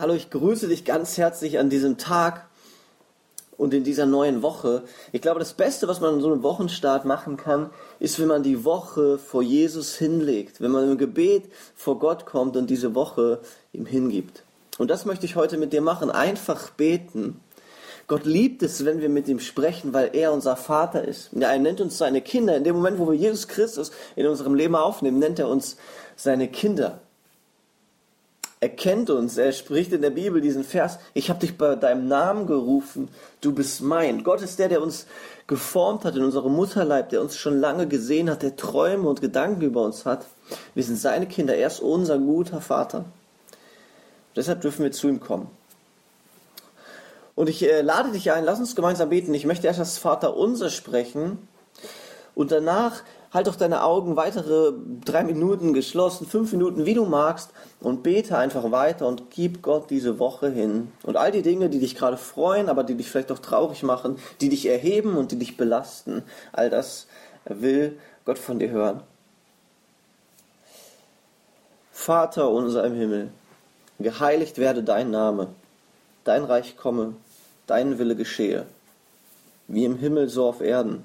Hallo, ich grüße dich ganz herzlich an diesem Tag und in dieser neuen Woche. Ich glaube, das Beste, was man an so einem Wochenstart machen kann, ist, wenn man die Woche vor Jesus hinlegt, wenn man im Gebet vor Gott kommt und diese Woche ihm hingibt. Und das möchte ich heute mit dir machen. Einfach beten. Gott liebt es, wenn wir mit ihm sprechen, weil er unser Vater ist. Ja, er nennt uns seine Kinder. In dem Moment, wo wir Jesus Christus in unserem Leben aufnehmen, nennt er uns seine Kinder. Er kennt uns, er spricht in der Bibel diesen Vers, ich habe dich bei deinem Namen gerufen, du bist mein. Gott ist der, der uns geformt hat in unserem Mutterleib, der uns schon lange gesehen hat, der Träume und Gedanken über uns hat. Wir sind seine Kinder, er ist unser guter Vater. Deshalb dürfen wir zu ihm kommen. Und ich äh, lade dich ein, lass uns gemeinsam beten. Ich möchte erst das Vater unser sprechen und danach halt doch deine Augen weitere drei Minuten geschlossen, fünf Minuten, wie du magst, und bete einfach weiter und gib Gott diese Woche hin. Und all die Dinge, die dich gerade freuen, aber die dich vielleicht auch traurig machen, die dich erheben und die dich belasten, all das will Gott von dir hören. Vater unser im Himmel, geheiligt werde dein Name, dein Reich komme, dein Wille geschehe, wie im Himmel so auf Erden.